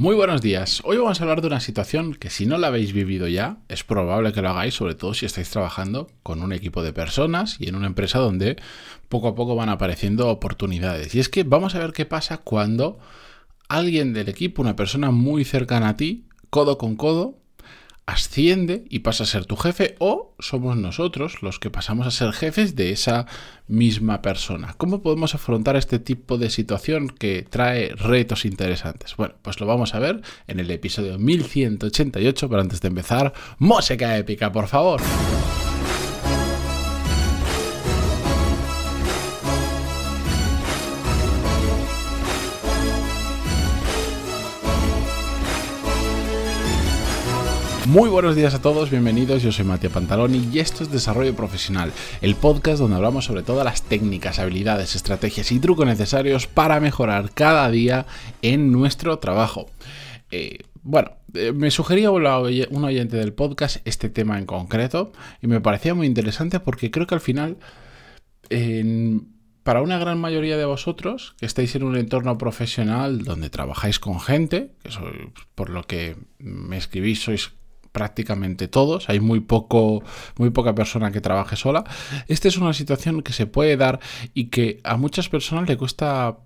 Muy buenos días. Hoy vamos a hablar de una situación que si no la habéis vivido ya, es probable que lo hagáis, sobre todo si estáis trabajando con un equipo de personas y en una empresa donde poco a poco van apareciendo oportunidades. Y es que vamos a ver qué pasa cuando alguien del equipo, una persona muy cercana a ti, codo con codo, asciende y pasa a ser tu jefe o somos nosotros los que pasamos a ser jefes de esa misma persona. ¿Cómo podemos afrontar este tipo de situación que trae retos interesantes? Bueno, pues lo vamos a ver en el episodio 1188, pero antes de empezar, música épica, por favor. Muy buenos días a todos, bienvenidos, yo soy Matías Pantaloni y esto es Desarrollo Profesional, el podcast donde hablamos sobre todas las técnicas, habilidades, estrategias y trucos necesarios para mejorar cada día en nuestro trabajo. Eh, bueno, eh, me sugería un oyente del podcast este tema en concreto y me parecía muy interesante porque creo que al final, para una gran mayoría de vosotros que estáis en un entorno profesional donde trabajáis con gente, que por lo que me escribís sois prácticamente todos, hay muy poco muy poca persona que trabaje sola. Esta es una situación que se puede dar y que a muchas personas les cuesta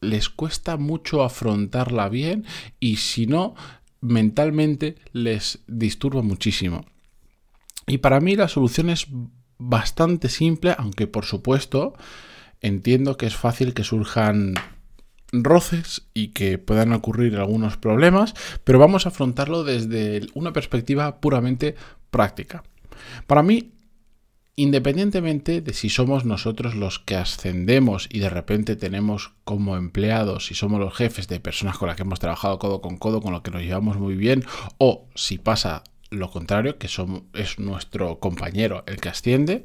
les cuesta mucho afrontarla bien y si no mentalmente les disturba muchísimo. Y para mí la solución es bastante simple, aunque por supuesto entiendo que es fácil que surjan roces y que puedan ocurrir algunos problemas, pero vamos a afrontarlo desde una perspectiva puramente práctica. Para mí, independientemente de si somos nosotros los que ascendemos y de repente tenemos como empleados, si somos los jefes de personas con las que hemos trabajado codo con codo, con las que nos llevamos muy bien, o si pasa lo contrario, que es nuestro compañero el que asciende,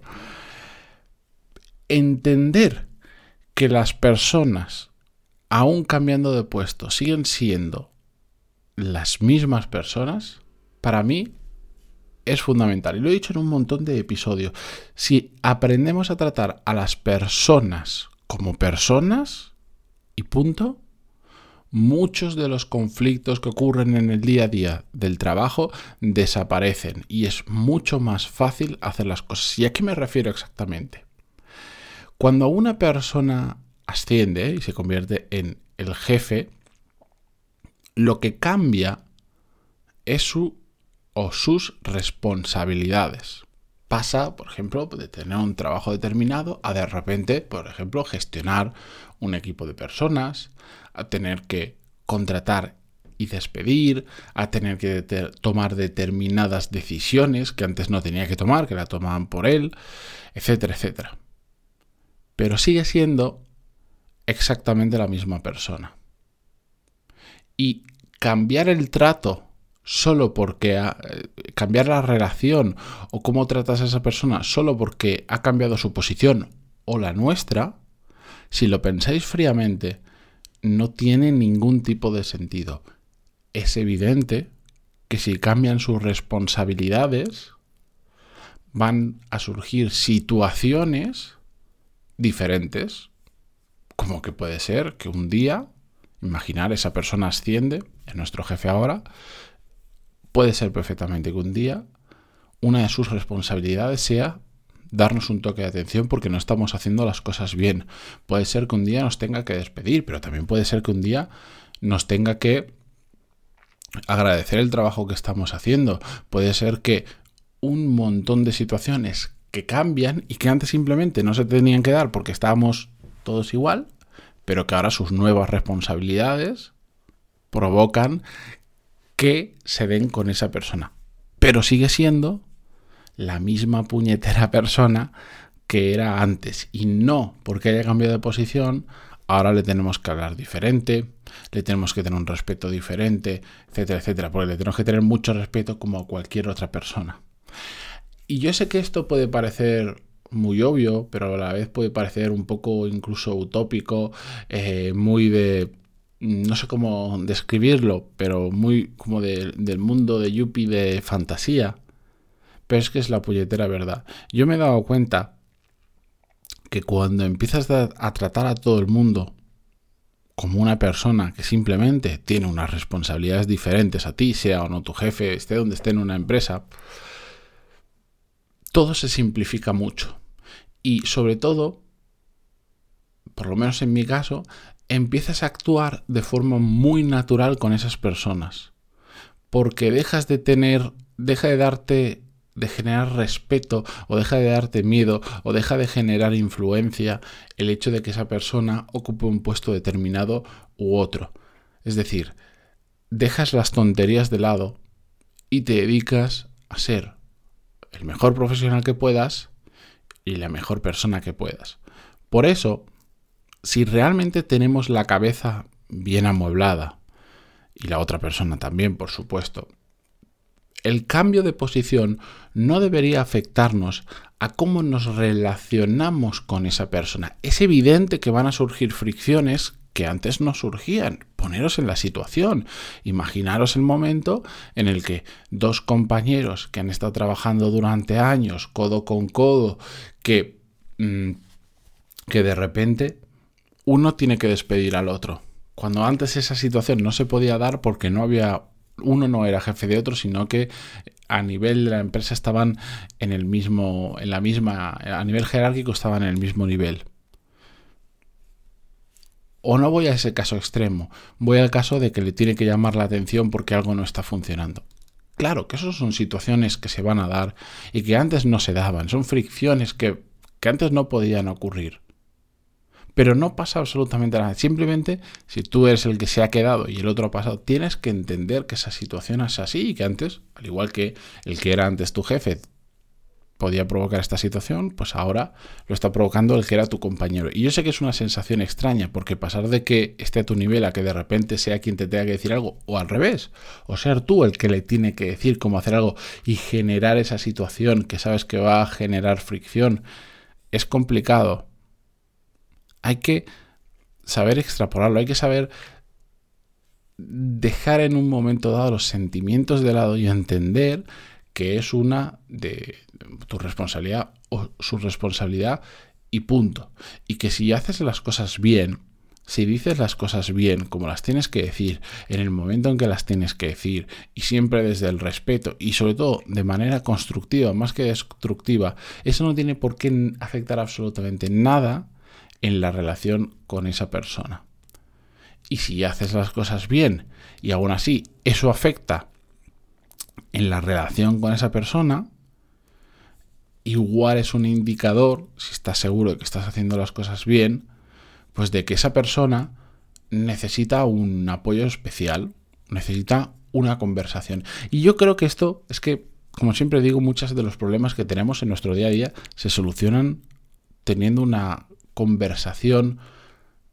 entender que las personas aún cambiando de puesto, siguen siendo las mismas personas, para mí es fundamental. Y lo he dicho en un montón de episodios. Si aprendemos a tratar a las personas como personas y punto, muchos de los conflictos que ocurren en el día a día del trabajo desaparecen y es mucho más fácil hacer las cosas. ¿Y a qué me refiero exactamente? Cuando una persona asciende y se convierte en el jefe, lo que cambia es su o sus responsabilidades. Pasa, por ejemplo, de tener un trabajo determinado a de repente, por ejemplo, gestionar un equipo de personas, a tener que contratar y despedir, a tener que tomar determinadas decisiones que antes no tenía que tomar, que la tomaban por él, etcétera, etcétera. Pero sigue siendo exactamente la misma persona. Y cambiar el trato solo porque ha, eh, cambiar la relación o cómo tratas a esa persona solo porque ha cambiado su posición o la nuestra, si lo pensáis fríamente, no tiene ningún tipo de sentido. Es evidente que si cambian sus responsabilidades, van a surgir situaciones diferentes como que puede ser que un día, imaginar esa persona asciende, es nuestro jefe ahora, puede ser perfectamente que un día una de sus responsabilidades sea darnos un toque de atención porque no estamos haciendo las cosas bien. Puede ser que un día nos tenga que despedir, pero también puede ser que un día nos tenga que agradecer el trabajo que estamos haciendo. Puede ser que un montón de situaciones que cambian y que antes simplemente no se tenían que dar porque estábamos todos igual, pero que ahora sus nuevas responsabilidades provocan que se den con esa persona. Pero sigue siendo la misma puñetera persona que era antes. Y no porque haya cambiado de posición, ahora le tenemos que hablar diferente, le tenemos que tener un respeto diferente, etcétera, etcétera. Porque le tenemos que tener mucho respeto como a cualquier otra persona. Y yo sé que esto puede parecer muy obvio, pero a la vez puede parecer un poco incluso utópico, eh, muy de no sé cómo describirlo, pero muy como del mundo de Yuppie de fantasía. Pero es que es la puñetera verdad. Yo me he dado cuenta que cuando empiezas a, tratar a todo el mundo como una persona que simplemente tiene unas responsabilidades diferentes a ti, sea o no tu jefe, esté donde esté en una empresa, todo se simplifica mucho. Y sobre todo, por lo menos en mi caso, empiezas a actuar de forma muy natural con esas personas. Porque dejas de tener, deja de darte de generar respeto o deja de darte miedo o deja de generar influencia el hecho de que esa persona ocupe un puesto determinado u otro. Es decir, dejas las tonterías de lado y te dedicas a ser el mejor profesional que puedas y la mejor persona que puedas. Por eso, si realmente tenemos la cabeza bien amueblada, y la otra persona también, por supuesto, el cambio de posición no debería afectarnos a cómo nos relacionamos con esa persona. Es evidente que van a surgir fricciones que antes no surgían. Poneros en la situación. Imaginaros el momento en el que dos compañeros que han estado trabajando durante años, codo con codo, que, mm, que de repente uno tiene que despedir al otro. Cuando antes esa situación no se podía dar porque no había uno no era jefe de otro, sino que a nivel de la empresa estaban en el mismo, en la misma, a nivel jerárquico estaban en el mismo nivel. O no voy a ese caso extremo, voy al caso de que le tiene que llamar la atención porque algo no está funcionando. Claro que esas son situaciones que se van a dar y que antes no se daban, son fricciones que, que antes no podían ocurrir. Pero no pasa absolutamente nada. Simplemente, si tú eres el que se ha quedado y el otro ha pasado, tienes que entender que esa situación es así y que antes, al igual que el que era antes tu jefe, podía provocar esta situación, pues ahora lo está provocando el que era tu compañero. Y yo sé que es una sensación extraña, porque pasar de que esté a tu nivel a que de repente sea quien te tenga que decir algo, o al revés, o ser tú el que le tiene que decir cómo hacer algo y generar esa situación que sabes que va a generar fricción, es complicado hay que saber extrapolarlo, hay que saber dejar en un momento dado los sentimientos de lado y entender que es una de tu responsabilidad o su responsabilidad y punto. Y que si haces las cosas bien, si dices las cosas bien, como las tienes que decir, en el momento en que las tienes que decir, y siempre desde el respeto, y sobre todo de manera constructiva, más que destructiva, eso no tiene por qué afectar absolutamente nada en la relación con esa persona. Y si haces las cosas bien y aún así eso afecta en la relación con esa persona, igual es un indicador, si estás seguro de que estás haciendo las cosas bien, pues de que esa persona necesita un apoyo especial, necesita una conversación. Y yo creo que esto es que, como siempre digo, muchos de los problemas que tenemos en nuestro día a día se solucionan teniendo una conversación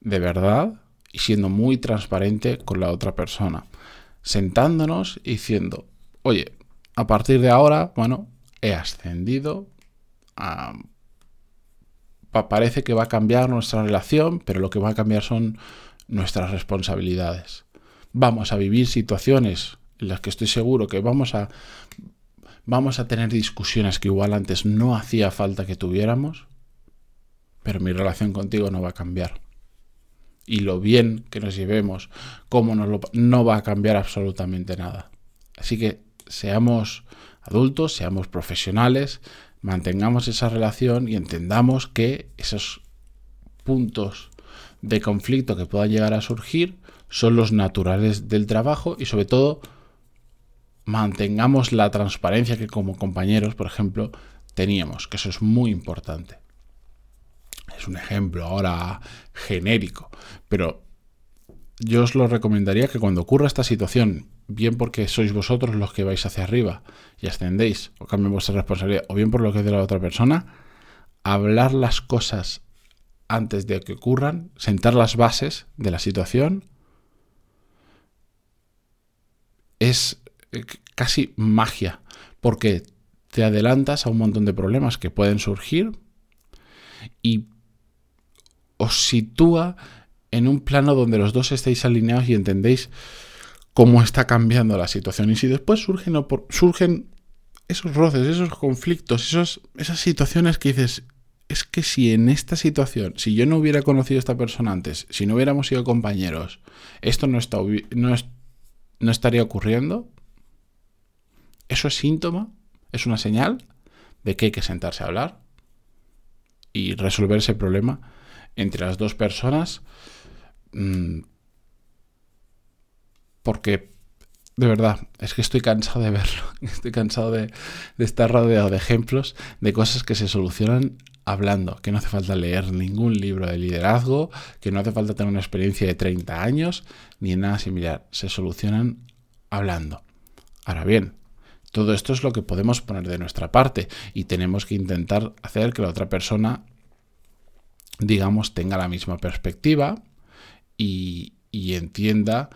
de verdad y siendo muy transparente con la otra persona. Sentándonos y diciendo, oye, a partir de ahora, bueno, he ascendido, parece que va a cambiar nuestra relación, pero lo que va a cambiar son nuestras responsabilidades. Vamos a vivir situaciones en las que estoy seguro que vamos a, vamos a tener discusiones que igual antes no hacía falta que tuviéramos, pero mi relación contigo no va a cambiar. Y lo bien que nos llevemos, cómo nos lo, no va a cambiar absolutamente nada. Así que seamos adultos, seamos profesionales, mantengamos esa relación y entendamos que esos puntos de conflicto que puedan llegar a surgir son los naturales del trabajo y sobre todo mantengamos la transparencia que como compañeros, por ejemplo, teníamos, que eso es muy importante. Es un ejemplo ahora genérico, pero yo os lo recomendaría que cuando ocurra esta situación, bien porque sois vosotros los que vais hacia arriba y ascendéis o cambian vuestra responsabilidad, o bien por lo que es de la otra persona, hablar las cosas antes de que ocurran, sentar las bases de la situación, es eh, casi magia, porque te adelantas a un montón de problemas que pueden surgir y os sitúa en un plano donde los dos estéis alineados y entendéis cómo está cambiando la situación. Y si después surgen, esos roces, esos conflictos, esos, esas situaciones que dices, es que si en esta situación, si yo no hubiera conocido a esta persona antes, si no hubiéramos sido compañeros, esto no, está, no, no estaría ocurriendo, eso es síntoma, es una señal de que hay que sentarse a hablar y resolver ese problema entre las dos personas. Mm, porque de verdad, es que estoy cansado de verlo. Estoy cansado de, estar rodeado de ejemplos de cosas que se solucionan hablando, que no hace falta leer ningún libro de liderazgo, que no hace falta tener una experiencia de 30 años, ni nada similar. Se solucionan hablando. Ahora bien, todo esto es lo que podemos poner de nuestra parte y tenemos que intentar hacer que la otra persona, digamos, tenga la misma perspectiva y, entienda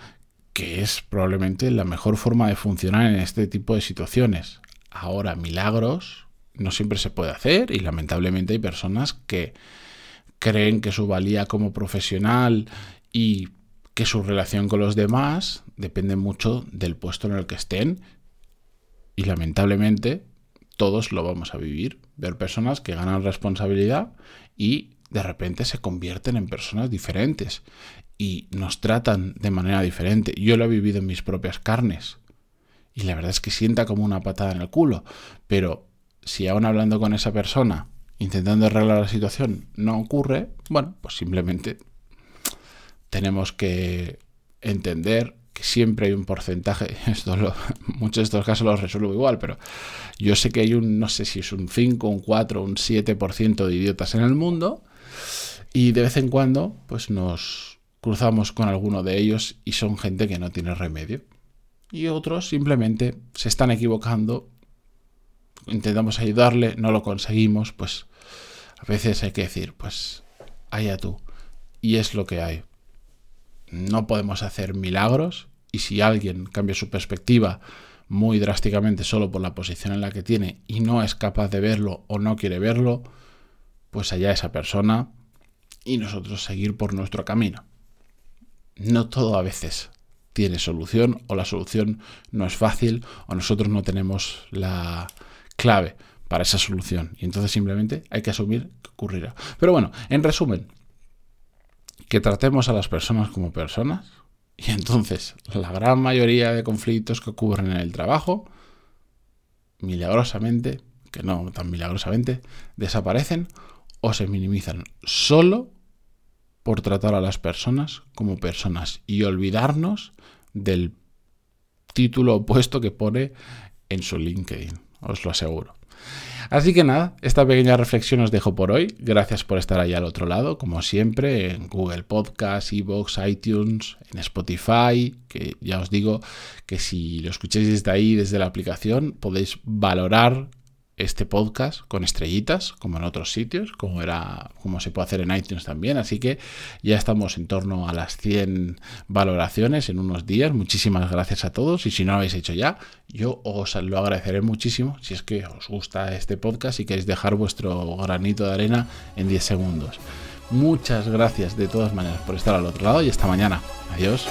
que es probablemente la mejor forma de funcionar en este tipo de situaciones. Ahora, milagros no siempre se puede hacer y lamentablemente hay personas que creen que su valía como profesional y que su relación con los demás depende mucho del puesto en el que estén y lamentablemente todos lo vamos a vivir. Ver personas que ganan responsabilidad y de repente se convierten en personas diferentes y nos tratan de manera diferente. Yo lo he vivido en mis propias carnes. Y la verdad es que sienta como una patada en el culo. Pero si aún hablando con esa persona, intentando arreglar la situación, no ocurre, bueno, pues simplemente tenemos que entender que siempre hay un porcentaje, muchos de estos casos los resuelvo igual, pero yo sé que hay un, no sé si es un 5, un 4, un 7% de idiotas en el mundo y de vez en cuando pues nos, cruzamos con alguno de ellos y son gente que no tiene remedio. Y otros simplemente se están equivocando, intentamos ayudarle, no lo conseguimos, pues a veces hay que decir, pues allá tú. Y es lo que hay. No podemos hacer milagros y si alguien cambia su perspectiva muy drásticamente solo por la posición en la que tiene y no es capaz de verlo o no quiere verlo, pues allá esa persona y nosotros seguir por nuestro camino no todo a veces tiene solución o la solución no es fácil o nosotros no tenemos la clave para esa solución y entonces simplemente hay que asumir que ocurrirá. Pero bueno, en resumen, que tratemos a las personas como personas y entonces la gran mayoría de conflictos que ocurren en el trabajo, milagrosamente, que no tan milagrosamente, desaparecen o se minimizan solo por tratar a las personas como personas y olvidarnos del título opuesto que pone en su LinkedIn, os lo aseguro. Así que nada, esta pequeña reflexión os dejo por hoy. Gracias por estar ahí al otro lado, como siempre, en Google Podcast, Evox, iTunes, en Spotify, que ya os digo que si lo escucháis desde ahí, desde la aplicación, podéis valorar este podcast con estrellitas, como en otros sitios, como era, como se puede hacer en iTunes también. Así que ya estamos en torno a las 100 valoraciones en unos días. Muchísimas gracias a todos. Y si no lo habéis hecho ya, yo os lo agradeceré muchísimo si es que os gusta este podcast y queréis dejar vuestro granito de arena en 10 segundos. Muchas gracias de todas maneras por estar al otro lado y hasta mañana. Adiós.